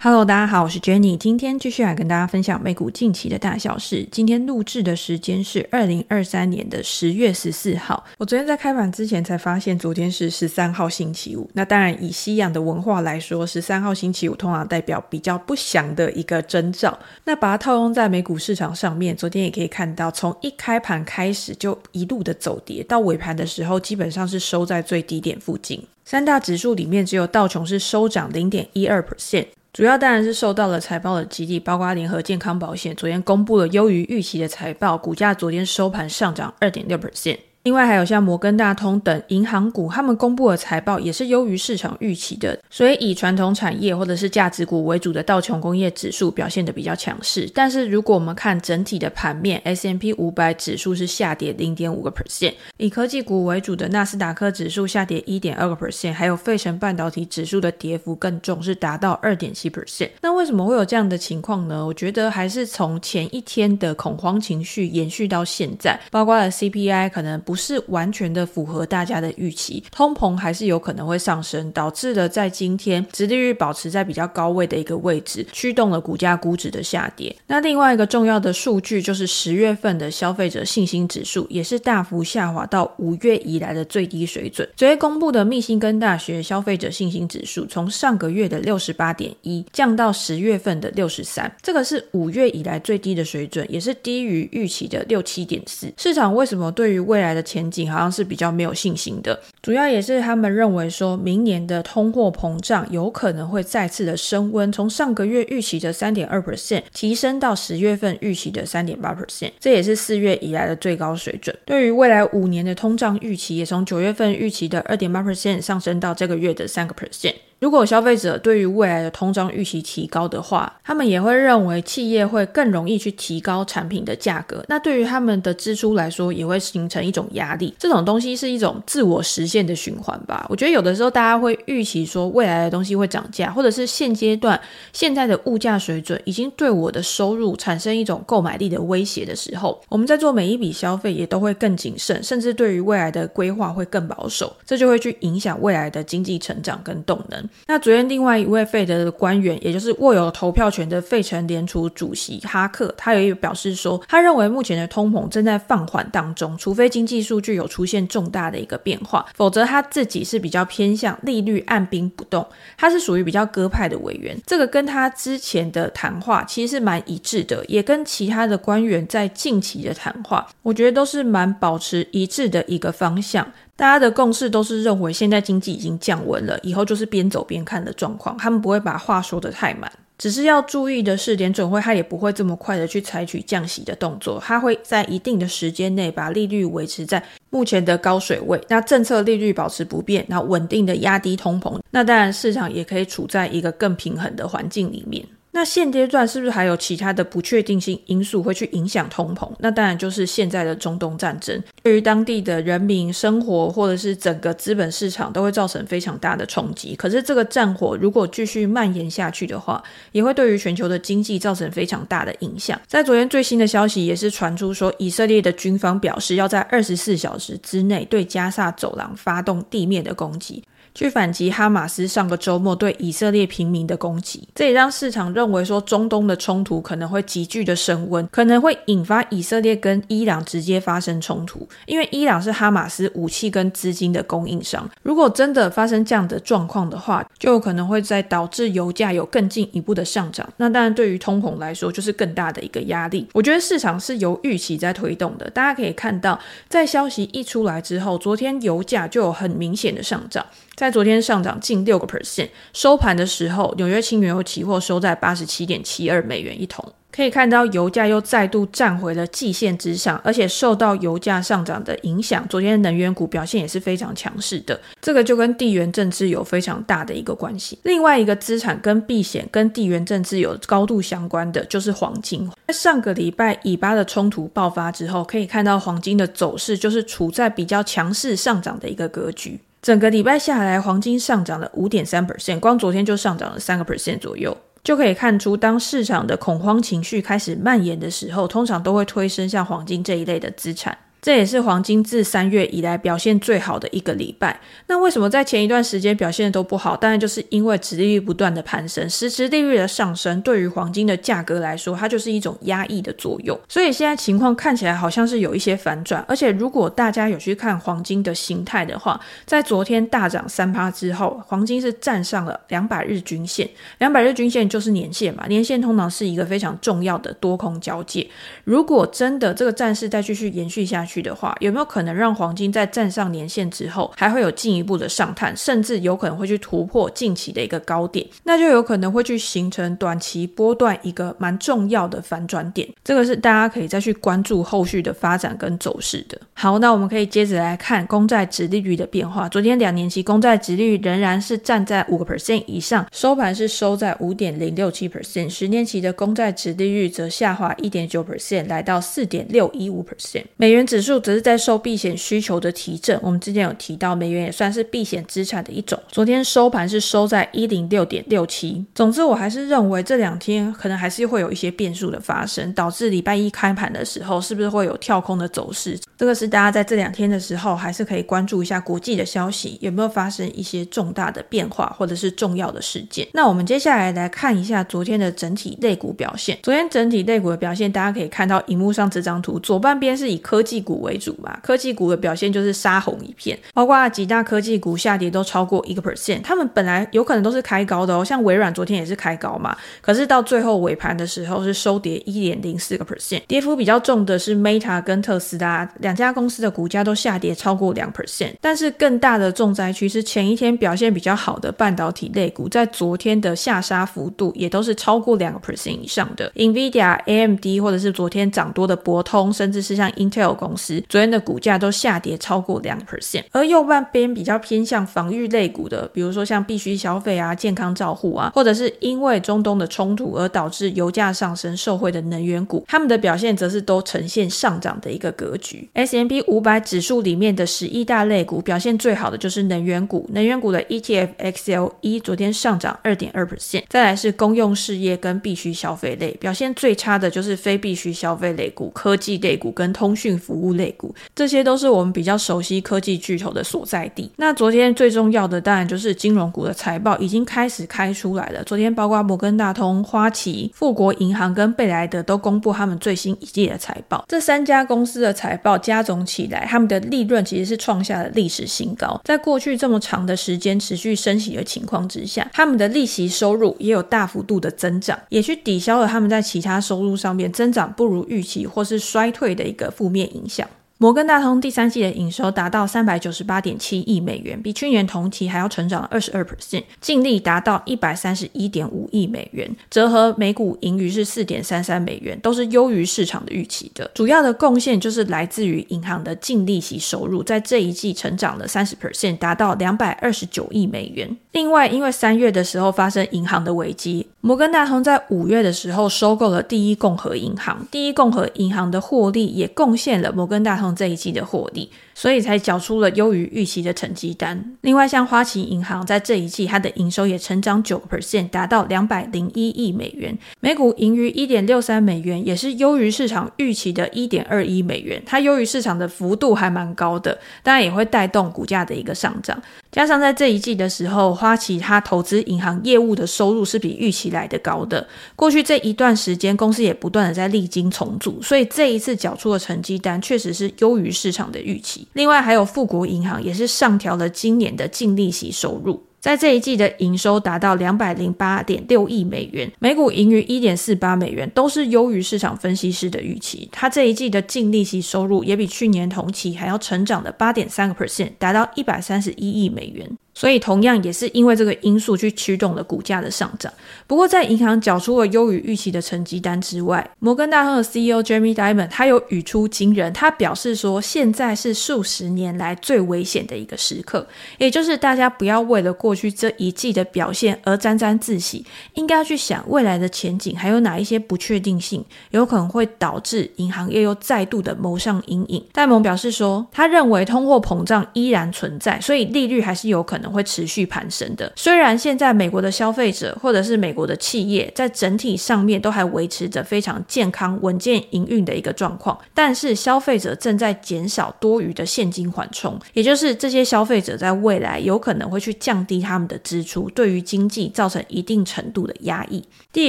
Hello，大家好，我是 Jenny，今天继续来跟大家分享美股近期的大小事。今天录制的时间是二零二三年的十月十四号。我昨天在开盘之前才发现，昨天是十三号星期五。那当然，以西洋的文化来说，十三号星期五通常代表比较不祥的一个征兆。那把它套用在美股市场上面，昨天也可以看到，从一开盘开始就一路的走跌，到尾盘的时候，基本上是收在最低点附近。三大指数里面，只有道琼是收涨零点一二 percent。主要当然是受到了财报的激励，包括联合健康保险昨天公布了优于预期的财报，股价昨天收盘上涨二点六 percent。另外还有像摩根大通等银行股，他们公布的财报也是优于市场预期的，所以以传统产业或者是价值股为主的道琼工业指数表现的比较强势。但是如果我们看整体的盘面，S&P 500指数是下跌零点五个 percent，以科技股为主的纳斯达克指数下跌一点二个 percent，还有费城半导体指数的跌幅更重，是达到二点七 percent。那为什么会有这样的情况呢？我觉得还是从前一天的恐慌情绪延续到现在，包括了 CPI 可能不是完全的符合大家的预期，通膨还是有可能会上升，导致了在今天殖利率保持在比较高位的一个位置，驱动了股价估值的下跌。那另外一个重要的数据就是十月份的消费者信心指数，也是大幅下滑到五月以来的最低水准。昨天公布的密西根大学消费者信心指数，从上个月的六十八点一降到十月份的六十三，这个是五月以来最低的水准，也是低于预期的六七点四。市场为什么对于未来的前景好像是比较没有信心的，主要也是他们认为说明年的通货膨胀有可能会再次的升温，从上个月预期的三点二 percent 提升到十月份预期的三点八 percent，这也是四月以来的最高水准。对于未来五年的通胀预期，也从九月份预期的二点八 percent 上升到这个月的三个 percent。如果消费者对于未来的通胀预期提高的话，他们也会认为企业会更容易去提高产品的价格。那对于他们的支出来说，也会形成一种压力。这种东西是一种自我实现的循环吧。我觉得有的时候大家会预期说未来的东西会涨价，或者是现阶段现在的物价水准已经对我的收入产生一种购买力的威胁的时候，我们在做每一笔消费也都会更谨慎，甚至对于未来的规划会更保守。这就会去影响未来的经济成长跟动能。那昨天另外一位费德的官员，也就是握有投票权的费城联储主席哈克，他也有表示说，他认为目前的通膨正在放缓当中，除非经济数据有出现重大的一个变化，否则他自己是比较偏向利率按兵不动。他是属于比较鸽派的委员，这个跟他之前的谈话其实是蛮一致的，也跟其他的官员在近期的谈话，我觉得都是蛮保持一致的一个方向。大家的共识都是认为现在经济已经降温了，以后就是边走边看的状况。他们不会把话说得太满，只是要注意的是，联准会它也不会这么快的去采取降息的动作，它会在一定的时间内把利率维持在目前的高水位，那政策利率保持不变，然后稳定的压低通膨。那当然，市场也可以处在一个更平衡的环境里面。那现阶段是不是还有其他的不确定性因素会去影响通膨？那当然就是现在的中东战争，对于当地的人民生活或者是整个资本市场都会造成非常大的冲击。可是这个战火如果继续蔓延下去的话，也会对于全球的经济造成非常大的影响。在昨天最新的消息也是传出说，以色列的军方表示要在二十四小时之内对加萨走廊发动地面的攻击。去反击哈马斯上个周末对以色列平民的攻击，这也让市场认为说中东的冲突可能会急剧的升温，可能会引发以色列跟伊朗直接发生冲突，因为伊朗是哈马斯武器跟资金的供应商。如果真的发生这样的状况的话，就有可能会在导致油价有更进一步的上涨。那当然对于通膨来说就是更大的一个压力。我觉得市场是由预期在推动的，大家可以看到，在消息一出来之后，昨天油价就有很明显的上涨。在在昨天上涨近六个 percent，收盘的时候，纽约轻原油期货收在八十七点七二美元一桶。可以看到，油价又再度站回了季线之上，而且受到油价上涨的影响，昨天能源股表现也是非常强势的。这个就跟地缘政治有非常大的一个关系。另外一个资产跟避险跟地缘政治有高度相关的就是黄金。在上个礼拜以巴的冲突爆发之后，可以看到黄金的走势就是处在比较强势上涨的一个格局。整个礼拜下来，黄金上涨了五点三 percent，光昨天就上涨了三个 percent 左右，就可以看出，当市场的恐慌情绪开始蔓延的时候，通常都会推升像黄金这一类的资产。这也是黄金自三月以来表现最好的一个礼拜。那为什么在前一段时间表现都不好？当然就是因为殖利率不断的攀升，实质利率的上升对于黄金的价格来说，它就是一种压抑的作用。所以现在情况看起来好像是有一些反转。而且如果大家有去看黄金的形态的话，在昨天大涨三趴之后，黄金是站上了两百日均线。两百日均线就是年线嘛，年线通常是一个非常重要的多空交界。如果真的这个战事再继续延续下去去的话，有没有可能让黄金在站上年线之后，还会有进一步的上探，甚至有可能会去突破近期的一个高点？那就有可能会去形成短期波段一个蛮重要的反转点。这个是大家可以再去关注后续的发展跟走势的。好，那我们可以接着来看公债殖利率的变化。昨天两年期公债殖利率仍然是站在五个 percent 以上，收盘是收在五点零六七 percent。十年期的公债殖利率则下滑一点九 percent，来到四点六一五 percent。美元指指数则是在受避险需求的提振。我们之前有提到，美元也算是避险资产的一种。昨天收盘是收在一零六点六七。总之，我还是认为这两天可能还是会有一些变数的发生，导致礼拜一开盘的时候是不是会有跳空的走势？这个是大家在这两天的时候还是可以关注一下国际的消息，有没有发生一些重大的变化或者是重要的事件。那我们接下来来看一下昨天的整体类股表现。昨天整体类股的表现，大家可以看到荧幕上这张图，左半边是以科技股为主嘛，科技股的表现就是杀红一片，包括几大科技股下跌都超过一个 percent。他们本来有可能都是开高的哦，像微软昨天也是开高嘛，可是到最后尾盘的时候是收跌一点零四个 percent，跌幅比较重的是 Meta 跟特斯拉。两家公司的股价都下跌超过两 percent，但是更大的重灾区是前一天表现比较好的半导体类股，在昨天的下杀幅度也都是超过两个 percent 以上的。NVIDIA、AMD 或者是昨天涨多的博通，甚至是像 Intel 公，昨天的股价都下跌超过两 percent。而右半边比较偏向防御类股的，比如说像必须消费啊、健康照护啊，或者是因为中东的冲突而导致油价上升受惠的能源股，他们的表现则是都呈现上涨的一个格局。S M P 五百指数里面的十一大类股表现最好的就是能源股，能源股的 ETF XLE 昨天上涨二点二 percent，再来是公用事业跟必须消费类，表现最差的就是非必须消费类股、科技类股跟通讯服务类股，这些都是我们比较熟悉科技巨头的所在地。那昨天最重要的当然就是金融股的财报已经开始开出来了，昨天包括摩根大通、花旗、富国银行跟贝莱德都公布他们最新一季的财报，这三家公司的财报。加总起来，他们的利润其实是创下了历史新高。在过去这么长的时间持续升息的情况之下，他们的利息收入也有大幅度的增长，也去抵消了他们在其他收入上面增长不如预期或是衰退的一个负面影响。摩根大通第三季的营收达到三百九十八点七亿美元，比去年同期还要成长了二十二 percent，净利达到一百三十一点五亿美元，折合每股盈余是四点三三美元，都是优于市场的预期的。主要的贡献就是来自于银行的净利息收入，在这一季成长了三十 percent，达到两百二十九亿美元。另外，因为三月的时候发生银行的危机，摩根大通在五月的时候收购了第一共和银行，第一共和银行的获利也贡献了摩根大通。这一季的获利，所以才缴出了优于预期的成绩单。另外，像花旗银行在这一季，它的营收也成长九个 percent，达到两百零一亿美元，每股盈余一点六三美元，也是优于市场预期的一点二一美元。它优于市场的幅度还蛮高的，当然也会带动股价的一个上涨。加上在这一季的时候，花旗它投资银行业务的收入是比预期来的高的。过去这一段时间，公司也不断的在历经重组，所以这一次缴出的成绩单确实是优于市场的预期。另外，还有富国银行也是上调了今年的净利息收入。在这一季的营收达到两百零八点六亿美元，每股盈余一点四八美元，都是优于市场分析师的预期。它这一季的净利息收入也比去年同期还要成长了八点三个 percent，达到一百三十一亿美元。所以，同样也是因为这个因素去驱动了股价的上涨。不过，在银行缴出了优于预期的成绩单之外，摩根大通的 CEO Jamie Diamond 他有语出惊人，他表示说，现在是数十年来最危险的一个时刻，也就是大家不要为了过去这一季的表现而沾沾自喜，应该要去想未来的前景还有哪一些不确定性，有可能会导致银行业又再度的蒙上阴影。戴蒙表示说，他认为通货膨胀依然存在，所以利率还是有可能。会持续攀升的。虽然现在美国的消费者或者是美国的企业在整体上面都还维持着非常健康、稳健营运的一个状况，但是消费者正在减少多余的现金缓冲，也就是这些消费者在未来有可能会去降低他们的支出，对于经济造成一定程度的压抑。地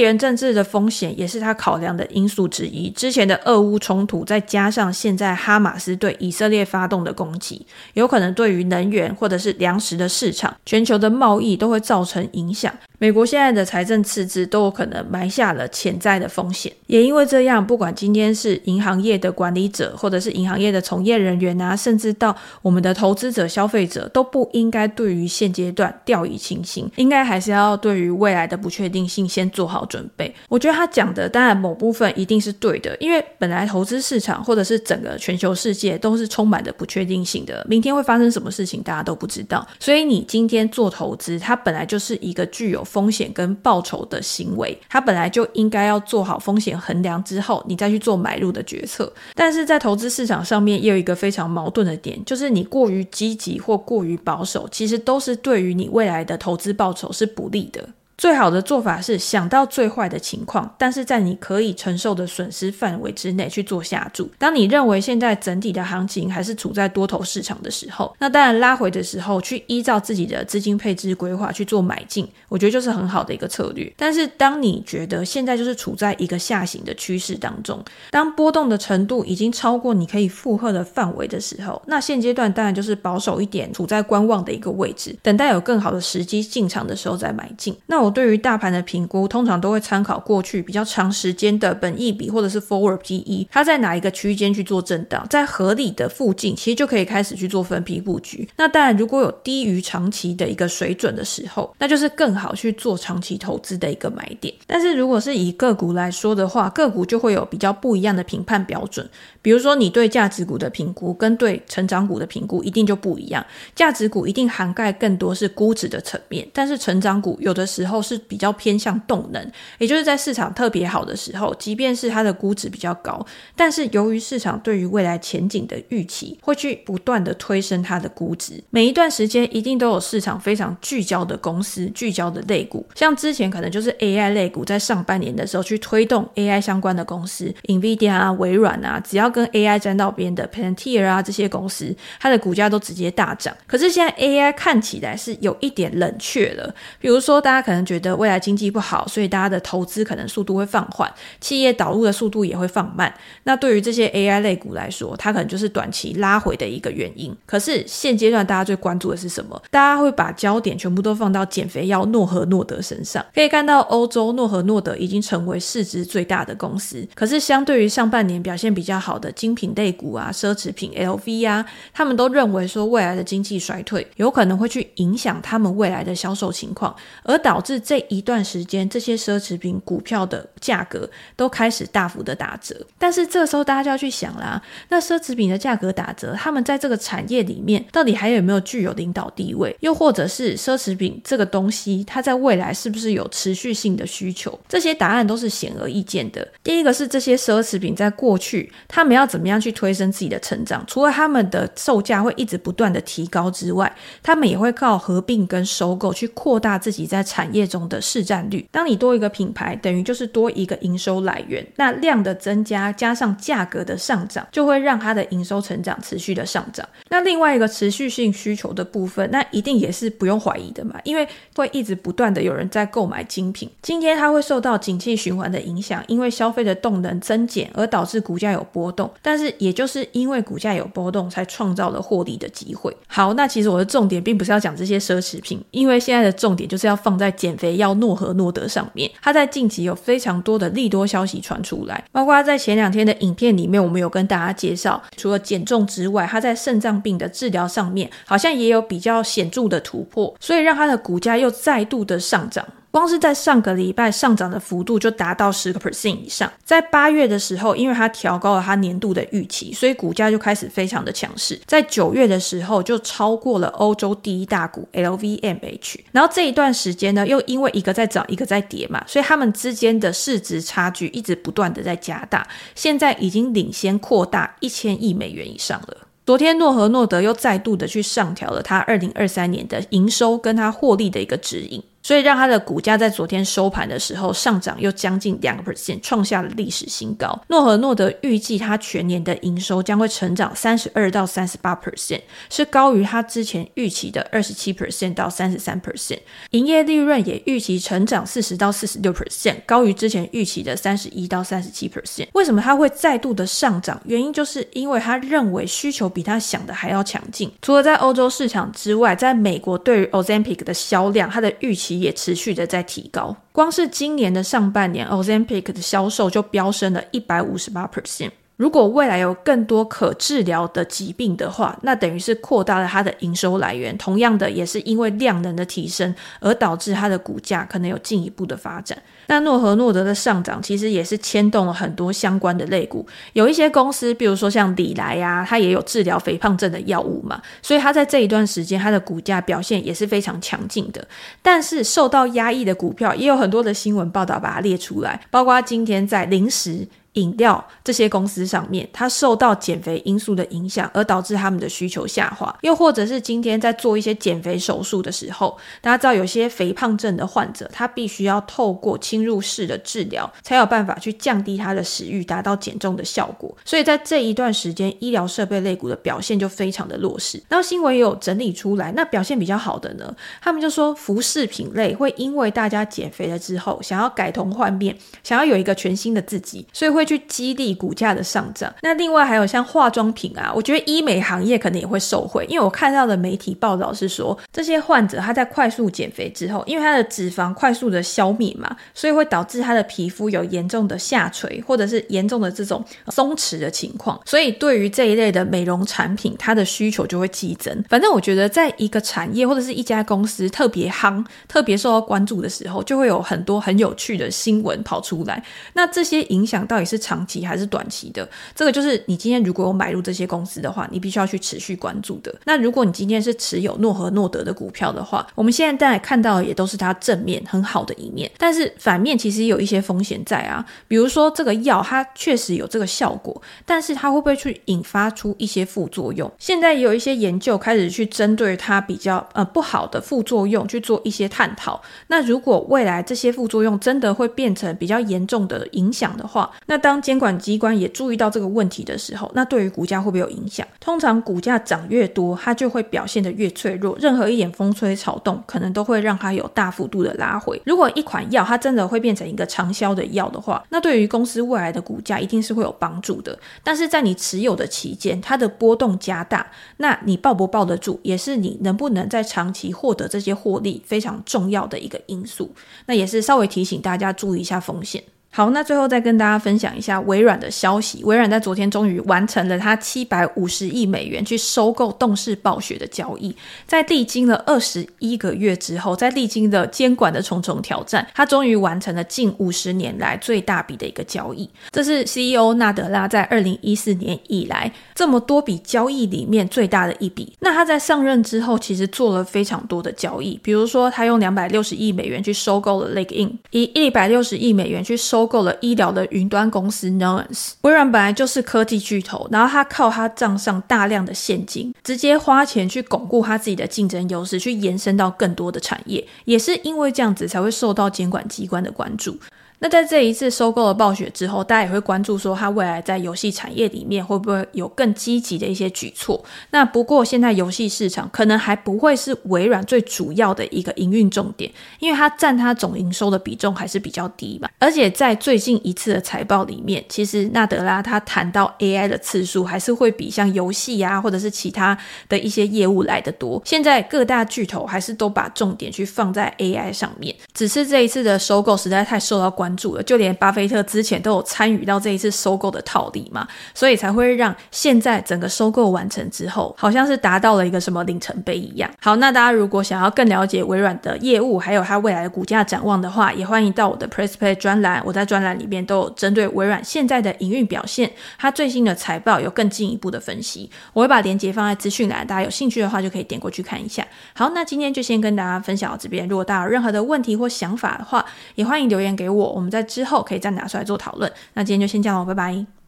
缘政治的风险也是他考量的因素之一。之前的俄乌冲突，再加上现在哈马斯对以色列发动的攻击，有可能对于能源或者是粮食的场、全球的贸易都会造成影响。美国现在的财政赤字都有可能埋下了潜在的风险，也因为这样，不管今天是银行业的管理者，或者是银行业的从业人员啊，甚至到我们的投资者、消费者，都不应该对于现阶段掉以轻心，应该还是要对于未来的不确定性先做好准备。我觉得他讲的当然某部分一定是对的，因为本来投资市场或者是整个全球世界都是充满着不确定性的，明天会发生什么事情大家都不知道，所以你今天做投资，它本来就是一个具有风险跟报酬的行为，它本来就应该要做好风险衡量之后，你再去做买入的决策。但是在投资市场上面，也有一个非常矛盾的点，就是你过于积极或过于保守，其实都是对于你未来的投资报酬是不利的。最好的做法是想到最坏的情况，但是在你可以承受的损失范围之内去做下注。当你认为现在整体的行情还是处在多头市场的时候，那当然拉回的时候去依照自己的资金配置规划去做买进，我觉得就是很好的一个策略。但是当你觉得现在就是处在一个下行的趋势当中，当波动的程度已经超过你可以负荷的范围的时候，那现阶段当然就是保守一点，处在观望的一个位置，等待有更好的时机进场的时候再买进。那我。对于大盘的评估，通常都会参考过去比较长时间的本益比或者是 forward PE，它在哪一个区间去做震荡，在合理的附近，其实就可以开始去做分批布局。那当然，如果有低于长期的一个水准的时候，那就是更好去做长期投资的一个买点。但是如果是以个股来说的话，个股就会有比较不一样的评判标准。比如说，你对价值股的评估跟对成长股的评估一定就不一样。价值股一定涵盖更多是估值的层面，但是成长股有的时候是比较偏向动能，也就是在市场特别好的时候，即便是它的估值比较高，但是由于市场对于未来前景的预期，会去不断的推升它的估值。每一段时间一定都有市场非常聚焦的公司、聚焦的类股，像之前可能就是 AI 类股，在上半年的时候去推动 AI 相关的公司，NVIDIA 啊、微软啊，只要跟 AI 沾到边的，Pantier 啊这些公司，它的股价都直接大涨。可是现在 AI 看起来是有一点冷却了。比如说，大家可能觉得未来经济不好，所以大家的投资可能速度会放缓，企业导入的速度也会放慢。那对于这些 AI 类股来说，它可能就是短期拉回的一个原因。可是现阶段大家最关注的是什么？大家会把焦点全部都放到减肥药诺和诺德身上。可以看到，欧洲诺和诺德已经成为市值最大的公司。可是相对于上半年表现比较好的精品类股啊，奢侈品 LV 啊，他们都认为说未来的经济衰退有可能会去影响他们未来的销售情况，而导致这一段时间这些奢侈品股票的价格都开始大幅的打折。但是这时候大家就要去想啦，那奢侈品的价格打折，他们在这个产业里面到底还有没有具有领导地位？又或者是奢侈品这个东西，它在未来是不是有持续性的需求？这些答案都是显而易见的。第一个是这些奢侈品在过去，他们要怎么样去推升自己的成长？除了他们的售价会一直不断的提高之外，他们也会靠合并跟收购去扩大自己在产业业中的市占率。当你多一个品牌，等于就是多一个营收来源。那量的增加加上价格的上涨，就会让它的营收成长持续的上涨。那另外一个持续性需求的部分，那一定也是不用怀疑的嘛，因为会一直不断的有人在购买精品。今天它会受到景气循环的影响，因为消费的动能增减而导致股价有波动。但是也就是因为股价有波动，才创造了获利的机会。好，那其实我的重点并不是要讲这些奢侈品，因为现在的重点就是要放在减减肥药诺和诺德上面。它在近期有非常多的利多消息传出来，包括在前两天的影片里面，我们有跟大家介绍，除了减重之外，它在肾脏病的治疗上面好像也有比较显著的突破，所以让它的股价又再度的上涨。光是在上个礼拜上涨的幅度就达到十个 percent 以上。在八月的时候，因为它调高了它年度的预期，所以股价就开始非常的强势。在九月的时候，就超过了欧洲第一大股 LVMH。然后这一段时间呢，又因为一个在涨，一个在跌嘛，所以他们之间的市值差距一直不断的在加大，现在已经领先扩大一千亿美元以上了。昨天诺和诺德又再度的去上调了它二零二三年的营收跟它获利的一个指引。所以让它的股价在昨天收盘的时候上涨又将近两个 percent，创下了历史新高。诺和诺德预计它全年的营收将会成长三十二到三十八 percent，是高于它之前预期的二十七 percent 到三十三 percent。营业利润也预期成长四十到四十六 percent，高于之前预期的三十一到三十七 percent。为什么它会再度的上涨？原因就是因为他认为需求比他想的还要强劲。除了在欧洲市场之外，在美国对于 Ozempic 的销量，它的预期。也持续的在提高，光是今年的上半年，Ozempic 的销售就飙升了一百五十八 percent。如果未来有更多可治疗的疾病的话，那等于是扩大了它的营收来源。同样的，也是因为量能的提升而导致它的股价可能有进一步的发展。那诺和诺德的上涨其实也是牵动了很多相关的类股，有一些公司，比如说像礼来呀，它也有治疗肥胖症的药物嘛，所以它在这一段时间它的股价表现也是非常强劲的。但是受到压抑的股票也有很多的新闻报道把它列出来，包括今天在临时。饮料这些公司上面，它受到减肥因素的影响，而导致他们的需求下滑。又或者是今天在做一些减肥手术的时候，大家知道有些肥胖症的患者，他必须要透过侵入式的治疗，才有办法去降低他的食欲，达到减重的效果。所以在这一段时间，医疗设备类股的表现就非常的弱势。然后新闻也有整理出来，那表现比较好的呢，他们就说服饰品类会因为大家减肥了之后，想要改头换面，想要有一个全新的自己，所以会。会去激励股价的上涨。那另外还有像化妆品啊，我觉得医美行业可能也会受惠，因为我看到的媒体报道是说，这些患者他在快速减肥之后，因为他的脂肪快速的消灭嘛，所以会导致他的皮肤有严重的下垂或者是严重的这种松弛的情况。所以对于这一类的美容产品，它的需求就会激增。反正我觉得，在一个产业或者是一家公司特别夯、特别受到关注的时候，就会有很多很有趣的新闻跑出来。那这些影响到底是长期还是短期的？这个就是你今天如果有买入这些公司的话，你必须要去持续关注的。那如果你今天是持有诺和诺德的股票的话，我们现在看到的也都是它正面很好的一面，但是反面其实也有一些风险在啊。比如说这个药它确实有这个效果，但是它会不会去引发出一些副作用？现在也有一些研究开始去针对它比较呃不好的副作用去做一些探讨。那如果未来这些副作用真的会变成比较严重的影响的话，那当监管机关也注意到这个问题的时候，那对于股价会不会有影响？通常股价涨越多，它就会表现得越脆弱。任何一点风吹草动，可能都会让它有大幅度的拉回。如果一款药它真的会变成一个长销的药的话，那对于公司未来的股价一定是会有帮助的。但是在你持有的期间，它的波动加大，那你抱不抱得住，也是你能不能在长期获得这些获利非常重要的一个因素。那也是稍微提醒大家注意一下风险。好，那最后再跟大家分享一下微软的消息。微软在昨天终于完成了它七百五十亿美元去收购动视暴雪的交易，在历经了二十一个月之后，在历经了监管的重重挑战，它终于完成了近五十年来最大笔的一个交易。这是 CEO 纳德拉在二零一四年以来这么多笔交易里面最大的一笔。那他在上任之后，其实做了非常多的交易，比如说他用两百六十亿美元去收购了 Lake In，以一百六十亿美元去收。收购了医疗的云端公司 Nuance。微软本来就是科技巨头，然后他靠他账上大量的现金，直接花钱去巩固他自己的竞争优势，去延伸到更多的产业。也是因为这样子，才会受到监管机关的关注。那在这一次收购了暴雪之后，大家也会关注说，它未来在游戏产业里面会不会有更积极的一些举措？那不过现在游戏市场可能还不会是微软最主要的一个营运重点，因为它占它总营收的比重还是比较低嘛。而且在最近一次的财报里面，其实纳德拉他谈到 AI 的次数还是会比像游戏啊或者是其他的一些业务来得多。现在各大巨头还是都把重点去放在 AI 上面，只是这一次的收购实在太受到关。注了，就连巴菲特之前都有参与到这一次收购的套利嘛，所以才会让现在整个收购完成之后，好像是达到了一个什么里程碑一样。好，那大家如果想要更了解微软的业务，还有它未来的股价展望的话，也欢迎到我的 Press Play 专栏，我在专栏里面都有针对微软现在的营运表现，它最新的财报有更进一步的分析，我会把链接放在资讯栏，大家有兴趣的话就可以点过去看一下。好，那今天就先跟大家分享到这边，如果大家有任何的问题或想法的话，也欢迎留言给我。我们在之后可以再拿出来做讨论。那今天就先这样了，拜拜。